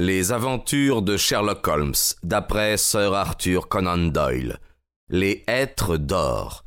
Les aventures de Sherlock Holmes, d'après Sir Arthur Conan Doyle. Les êtres d'or.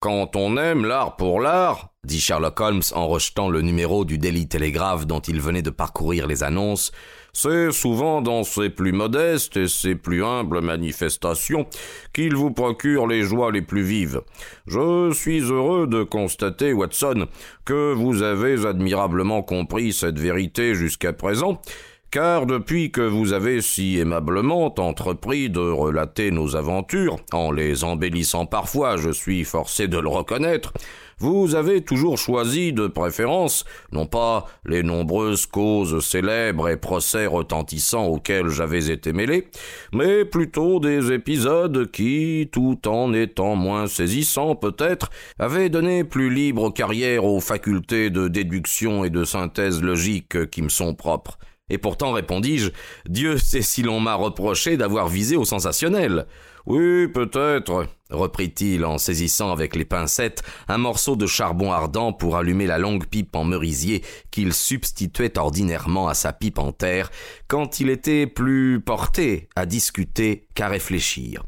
Quand on aime l'art pour l'art, dit Sherlock Holmes en rejetant le numéro du Daily Telegraph dont il venait de parcourir les annonces, c'est souvent dans ses plus modestes et ses plus humbles manifestations qu'il vous procure les joies les plus vives. Je suis heureux de constater, Watson, que vous avez admirablement compris cette vérité jusqu'à présent, car depuis que vous avez si aimablement entrepris de relater nos aventures, en les embellissant parfois, je suis forcé de le reconnaître, vous avez toujours choisi de préférence, non pas les nombreuses causes célèbres et procès retentissants auxquels j'avais été mêlé, mais plutôt des épisodes qui, tout en étant moins saisissants peut-être, avaient donné plus libre carrière aux facultés de déduction et de synthèse logique qui me sont propres. Et pourtant, répondis-je, Dieu sait si l'on m'a reproché d'avoir visé au sensationnel. Oui, peut-être, reprit-il en saisissant avec les pincettes un morceau de charbon ardent pour allumer la longue pipe en merisier qu'il substituait ordinairement à sa pipe en terre quand il était plus porté à discuter qu'à réfléchir.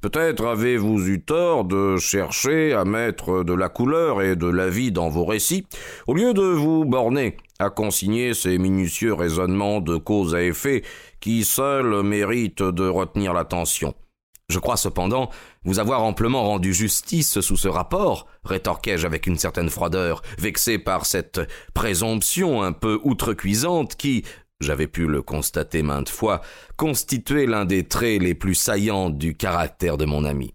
Peut-être avez-vous eu tort de chercher à mettre de la couleur et de la vie dans vos récits, au lieu de vous borner à consigner ces minutieux raisonnements de cause à effet qui seuls méritent de retenir l'attention. Je crois cependant vous avoir amplement rendu justice sous ce rapport, rétorquai-je avec une certaine froideur, vexé par cette présomption un peu outrecuisante qui, j'avais pu le constater maintes fois, constituait l'un des traits les plus saillants du caractère de mon ami.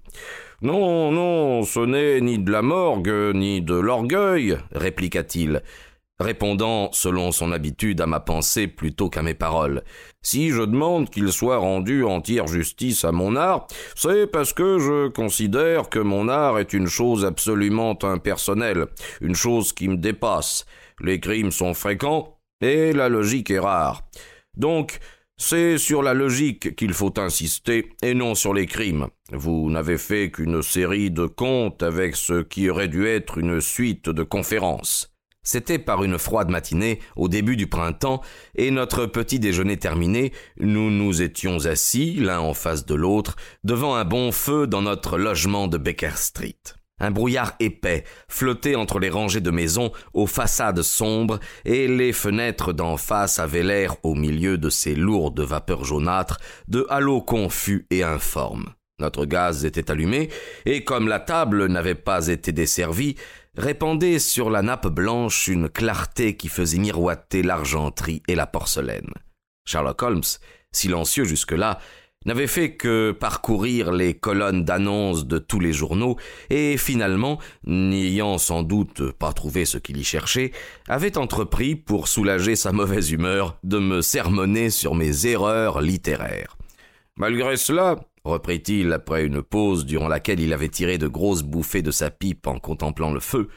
Non, non, ce n'est ni de la morgue, ni de l'orgueil, répliqua-t-il, répondant selon son habitude à ma pensée plutôt qu'à mes paroles. Si je demande qu'il soit rendu entière justice à mon art, c'est parce que je considère que mon art est une chose absolument impersonnelle, une chose qui me dépasse. Les crimes sont fréquents, et la logique est rare. Donc, c'est sur la logique qu'il faut insister et non sur les crimes. Vous n'avez fait qu'une série de contes avec ce qui aurait dû être une suite de conférences. C'était par une froide matinée, au début du printemps, et notre petit déjeuner terminé, nous nous étions assis, l'un en face de l'autre, devant un bon feu dans notre logement de Baker Street. Un brouillard épais flottait entre les rangées de maisons aux façades sombres, et les fenêtres d'en face avaient l'air, au milieu de ces lourdes vapeurs jaunâtres, de halos confus et informes. Notre gaz était allumé, et comme la table n'avait pas été desservie, répandait sur la nappe blanche une clarté qui faisait miroiter l'argenterie et la porcelaine. Sherlock Holmes, silencieux jusque-là, n'avait fait que parcourir les colonnes d'annonces de tous les journaux, et finalement, n'ayant sans doute pas trouvé ce qu'il y cherchait, avait entrepris, pour soulager sa mauvaise humeur, de me sermonner sur mes erreurs littéraires. Malgré cela, reprit-il après une pause durant laquelle il avait tiré de grosses bouffées de sa pipe en contemplant le feu,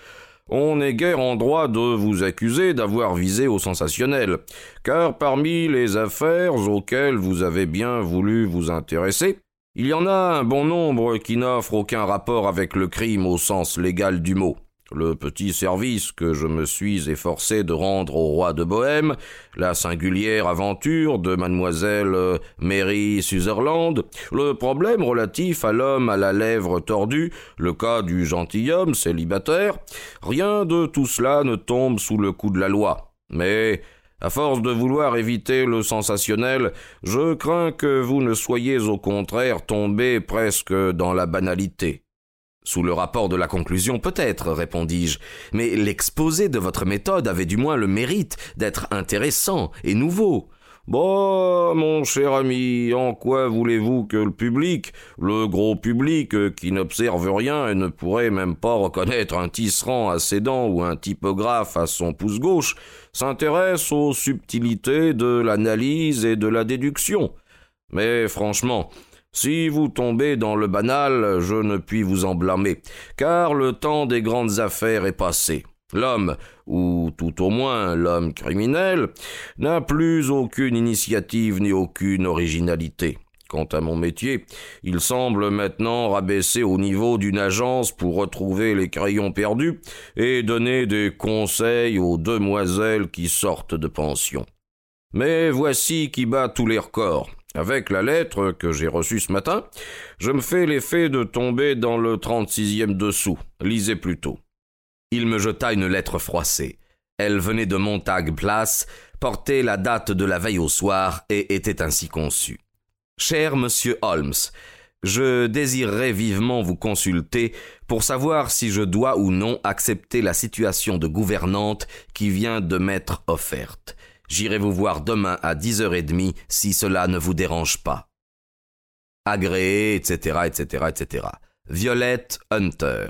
on n'est guère en droit de vous accuser d'avoir visé au sensationnel, car parmi les affaires auxquelles vous avez bien voulu vous intéresser, il y en a un bon nombre qui n'offrent aucun rapport avec le crime au sens légal du mot le petit service que je me suis efforcé de rendre au roi de Bohême, la singulière aventure de mademoiselle euh, Mary Sutherland, le problème relatif à l'homme à la lèvre tordue, le cas du gentilhomme célibataire, rien de tout cela ne tombe sous le coup de la loi. Mais, à force de vouloir éviter le sensationnel, je crains que vous ne soyez au contraire tombé presque dans la banalité. Sous le rapport de la conclusion, peut-être, répondis-je, mais l'exposé de votre méthode avait du moins le mérite d'être intéressant et nouveau. Bah, mon cher ami, en quoi voulez-vous que le public, le gros public qui n'observe rien et ne pourrait même pas reconnaître un tisserand à ses dents ou un typographe à son pouce gauche, s'intéresse aux subtilités de l'analyse et de la déduction? Mais franchement, si vous tombez dans le banal, je ne puis vous en blâmer, car le temps des grandes affaires est passé. L'homme, ou tout au moins l'homme criminel, n'a plus aucune initiative ni aucune originalité. quant à mon métier. Il semble maintenant rabaisser au niveau d'une agence pour retrouver les crayons perdus et donner des conseils aux demoiselles qui sortent de pension. Mais voici qui bat tous les records. Avec la lettre que j'ai reçue ce matin, je me fais l'effet de tomber dans le trente-sixième dessous. Lisez plutôt. Il me jeta une lettre froissée. Elle venait de Montague Place, portait la date de la veille au soir et était ainsi conçue. Cher monsieur Holmes, je désirerais vivement vous consulter pour savoir si je dois ou non accepter la situation de gouvernante qui vient de m'être offerte. J'irai vous voir demain à dix heures et demie si cela ne vous dérange pas. Agréé, etc., etc., etc. Violette Hunter.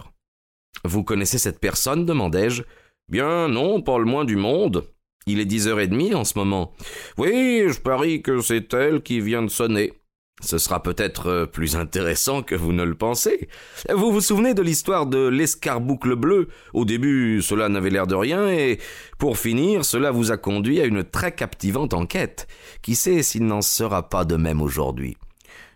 Vous connaissez cette personne demandai-je? Bien non, pas le moins du monde. Il est dix heures et demie en ce moment. Oui, je parie que c'est elle qui vient de sonner. Ce sera peut-être euh, plus intéressant que vous ne le pensez. Vous vous souvenez de l'histoire de l'escarboucle bleu? Au début, cela n'avait l'air de rien, et pour finir, cela vous a conduit à une très captivante enquête. Qui sait s'il n'en sera pas de même aujourd'hui?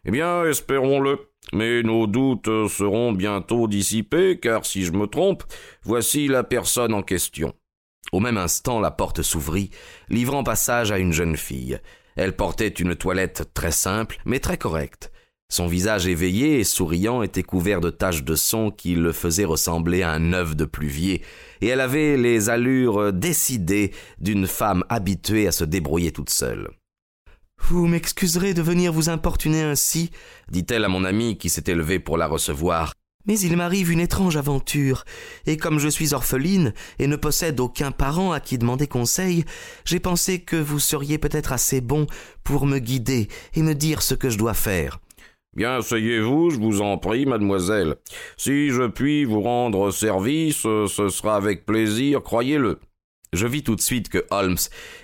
Eh bien, espérons-le. Mais nos doutes seront bientôt dissipés, car si je me trompe, voici la personne en question. Au même instant, la porte s'ouvrit, livrant passage à une jeune fille. Elle portait une toilette très simple, mais très correcte. Son visage éveillé et souriant était couvert de taches de son qui le faisaient ressembler à un œuf de pluvier, et elle avait les allures décidées d'une femme habituée à se débrouiller toute seule. Vous m'excuserez de venir vous importuner ainsi, dit-elle à mon ami qui s'était levé pour la recevoir. Mais il m'arrive une étrange aventure, et comme je suis orpheline et ne possède aucun parent à qui demander conseil, j'ai pensé que vous seriez peut-être assez bon pour me guider et me dire ce que je dois faire. Bien, asseyez-vous, je vous en prie, mademoiselle. Si je puis vous rendre service, ce sera avec plaisir, croyez-le. Je vis tout de suite que Holmes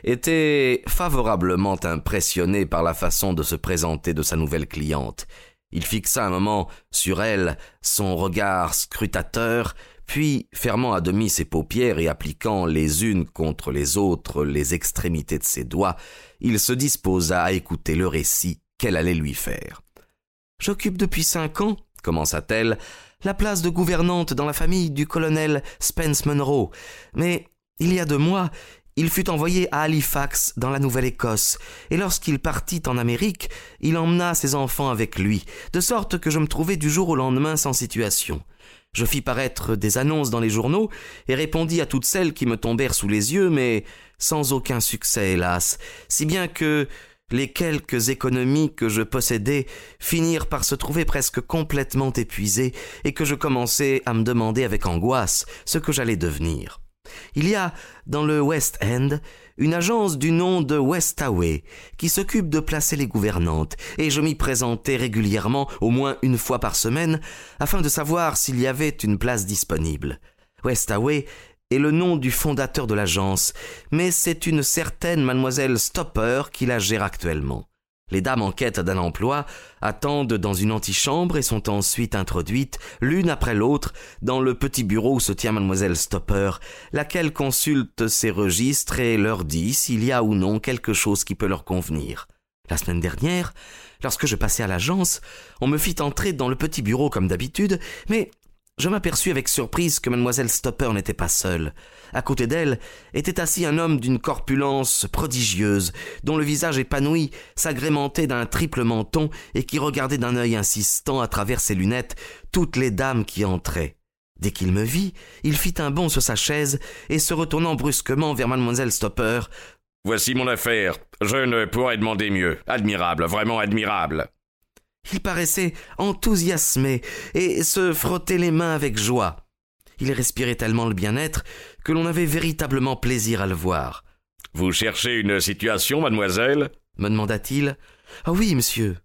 était favorablement impressionné par la façon de se présenter de sa nouvelle cliente. Il fixa un moment sur elle son regard scrutateur, puis, fermant à demi ses paupières et appliquant les unes contre les autres les extrémités de ses doigts, il se disposa à écouter le récit qu'elle allait lui faire. J'occupe depuis cinq ans, commença-t-elle, la place de gouvernante dans la famille du colonel Spence Munro, mais il y a deux mois, il fut envoyé à Halifax, dans la Nouvelle-Écosse, et lorsqu'il partit en Amérique, il emmena ses enfants avec lui, de sorte que je me trouvai du jour au lendemain sans situation. Je fis paraître des annonces dans les journaux, et répondis à toutes celles qui me tombèrent sous les yeux, mais sans aucun succès, hélas, si bien que les quelques économies que je possédais finirent par se trouver presque complètement épuisées, et que je commençai à me demander avec angoisse ce que j'allais devenir. Il y a, dans le West End, une agence du nom de Westaway qui s'occupe de placer les gouvernantes, et je m'y présentais régulièrement, au moins une fois par semaine, afin de savoir s'il y avait une place disponible. Westaway est le nom du fondateur de l'agence, mais c'est une certaine mademoiselle Stopper qui la gère actuellement. Les dames en quête d'un emploi attendent dans une antichambre et sont ensuite introduites, l'une après l'autre, dans le petit bureau où se tient mademoiselle Stopper, laquelle consulte ses registres et leur dit s'il y a ou non quelque chose qui peut leur convenir. La semaine dernière, lorsque je passais à l'agence, on me fit entrer dans le petit bureau comme d'habitude, mais je m'aperçus avec surprise que mademoiselle Stopper n'était pas seule. À côté d'elle était assis un homme d'une corpulence prodigieuse, dont le visage épanoui s'agrémentait d'un triple menton et qui regardait d'un œil insistant à travers ses lunettes toutes les dames qui entraient. Dès qu'il me vit, il fit un bond sur sa chaise et se retournant brusquement vers mademoiselle Stopper. Voici mon affaire. Je ne pourrais demander mieux. Admirable, vraiment admirable. Il paraissait enthousiasmé et se frottait les mains avec joie. Il respirait tellement le bien-être que l'on avait véritablement plaisir à le voir. Vous cherchez une situation, mademoiselle? me demanda-t-il. Ah oui, monsieur.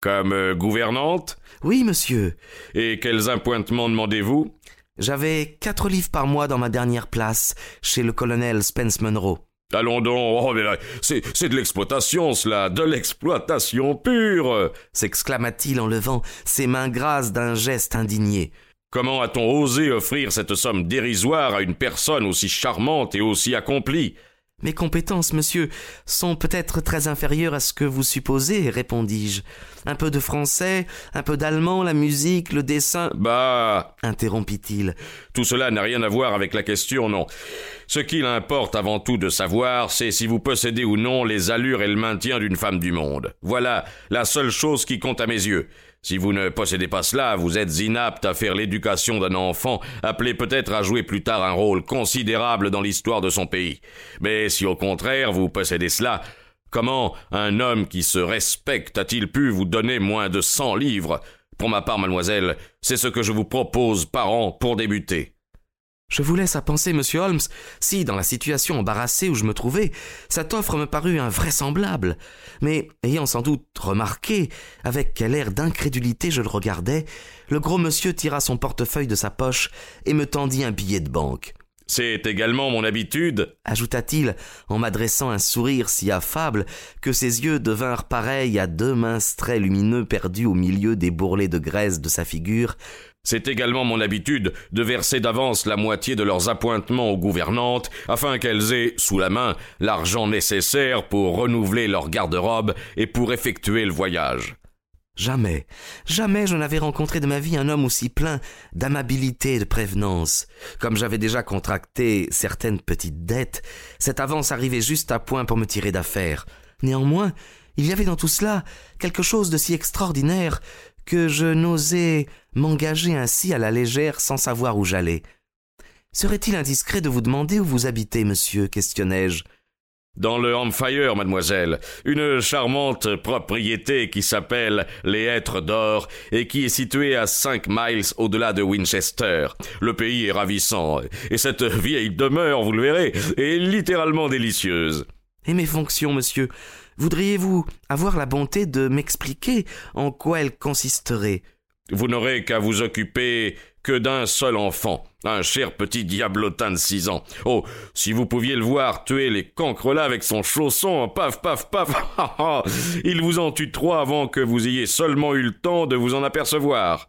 Comme euh, gouvernante? Oui, monsieur. Et quels appointements demandez-vous? J'avais quatre livres par mois dans ma dernière place, chez le colonel Spence Munro. Allons donc, oh, c'est, de l'exploitation, cela, de l'exploitation pure s'exclama-t-il en levant ses mains grasses d'un geste indigné. Comment a-t-on osé offrir cette somme dérisoire à une personne aussi charmante et aussi accomplie? Mes compétences, monsieur, sont peut-être très inférieures à ce que vous supposez, répondis-je. Un peu de français, un peu d'allemand, la musique, le dessin. Bah. interrompit-il. Tout cela n'a rien à voir avec la question, non. Ce qu'il importe avant tout de savoir, c'est si vous possédez ou non les allures et le maintien d'une femme du monde. Voilà la seule chose qui compte à mes yeux. Si vous ne possédez pas cela, vous êtes inapte à faire l'éducation d'un enfant, appelé peut-être à jouer plus tard un rôle considérable dans l'histoire de son pays. Mais si au contraire vous possédez cela, comment un homme qui se respecte a-t-il pu vous donner moins de cent livres? Pour ma part, mademoiselle, c'est ce que je vous propose par an pour débuter. Je vous laisse à penser, monsieur Holmes, si, dans la situation embarrassée où je me trouvais, cette offre me parut invraisemblable. Mais, ayant sans doute remarqué avec quel air d'incrédulité je le regardais, le gros monsieur tira son portefeuille de sa poche et me tendit un billet de banque. C'est également mon habitude, ajouta-t-il en m'adressant un sourire si affable que ses yeux devinrent pareils à deux minces traits lumineux perdus au milieu des bourrelets de graisse de sa figure. C'est également mon habitude de verser d'avance la moitié de leurs appointements aux gouvernantes afin qu'elles aient sous la main l'argent nécessaire pour renouveler leur garde-robe et pour effectuer le voyage. Jamais, jamais je n'avais rencontré de ma vie un homme aussi plein d'amabilité et de prévenance. Comme j'avais déjà contracté certaines petites dettes, cette avance arrivait juste à point pour me tirer d'affaire. Néanmoins, il y avait dans tout cela quelque chose de si extraordinaire que je n'osais m'engager ainsi à la légère sans savoir où j'allais. Serait-il indiscret de vous demander où vous habitez, monsieur questionnai-je. Dans le Hampfire, mademoiselle, une charmante propriété qui s'appelle les Hêtres d'Or et qui est située à cinq miles au-delà de Winchester. Le pays est ravissant, et cette vieille demeure, vous le verrez, est littéralement délicieuse. Et mes fonctions, monsieur, voudriez-vous avoir la bonté de m'expliquer en quoi elles consisteraient Vous n'aurez qu'à vous occuper que d'un seul enfant, un cher petit diablotin de six ans. Oh, si vous pouviez le voir tuer les cancres là avec son chausson, paf, paf, paf, il vous en tue trois avant que vous ayez seulement eu le temps de vous en apercevoir.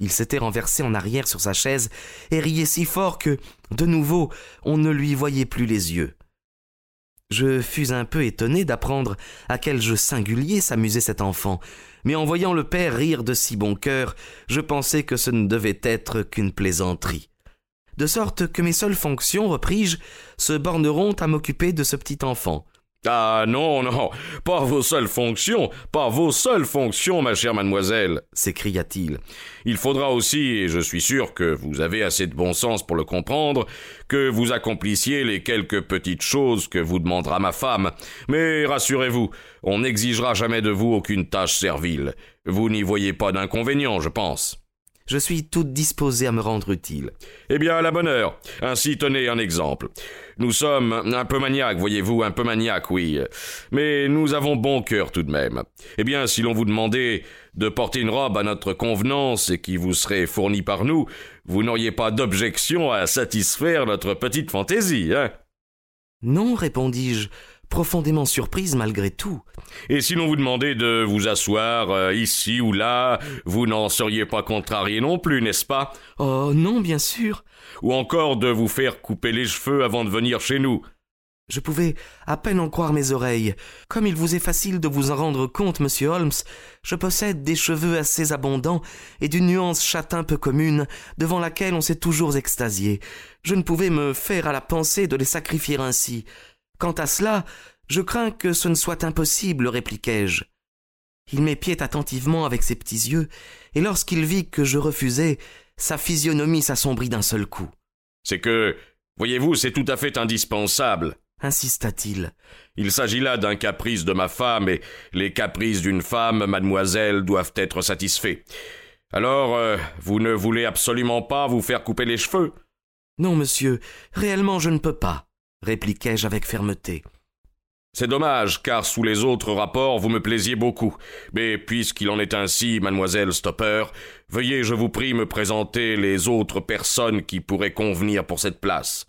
Il s'était renversé en arrière sur sa chaise et riait si fort que, de nouveau, on ne lui voyait plus les yeux. Je fus un peu étonné d'apprendre à quel jeu singulier s'amusait cet enfant, mais en voyant le père rire de si bon cœur, je pensai que ce ne devait être qu'une plaisanterie. De sorte que mes seules fonctions, repris-je, se borneront à m'occuper de ce petit enfant. Ah non, non, pas vos seules fonctions, pas vos seules fonctions, ma chère mademoiselle, s'écria-t-il. Il faudra aussi, et je suis sûr que vous avez assez de bon sens pour le comprendre, que vous accomplissiez les quelques petites choses que vous demandera ma femme. Mais rassurez-vous, on n'exigera jamais de vous aucune tâche servile. Vous n'y voyez pas d'inconvénient, je pense. Je suis toute disposée à me rendre utile. Eh bien, à la bonne heure. Ainsi, tenez un exemple. Nous sommes un peu maniaques, voyez-vous, un peu maniaques, oui. Mais nous avons bon cœur tout de même. Eh bien, si l'on vous demandait de porter une robe à notre convenance et qui vous serait fournie par nous, vous n'auriez pas d'objection à satisfaire notre petite fantaisie, hein? Non, répondis-je profondément surprise malgré tout. Et si l'on vous demandait de vous asseoir euh, ici ou là, vous n'en seriez pas contrarié non plus, n'est-ce pas? Oh non, bien sûr. Ou encore de vous faire couper les cheveux avant de venir chez nous. Je pouvais à peine en croire mes oreilles. Comme il vous est facile de vous en rendre compte, monsieur Holmes, je possède des cheveux assez abondants et d'une nuance châtain peu commune, devant laquelle on s'est toujours extasié. Je ne pouvais me faire à la pensée de les sacrifier ainsi. Quant à cela, je crains que ce ne soit impossible, répliquai-je. Il m'épiait attentivement avec ses petits yeux, et lorsqu'il vit que je refusais, sa physionomie s'assombrit d'un seul coup. C'est que, voyez-vous, c'est tout à fait indispensable, insista-t-il. Il s'agit là d'un caprice de ma femme, et les caprices d'une femme, mademoiselle, doivent être satisfaits. Alors, euh, vous ne voulez absolument pas vous faire couper les cheveux? Non, monsieur, réellement je ne peux pas répliquai-je avec fermeté. C'est dommage, car sous les autres rapports vous me plaisiez beaucoup. Mais puisqu'il en est ainsi, mademoiselle Stopper, veuillez, je vous prie, me présenter les autres personnes qui pourraient convenir pour cette place.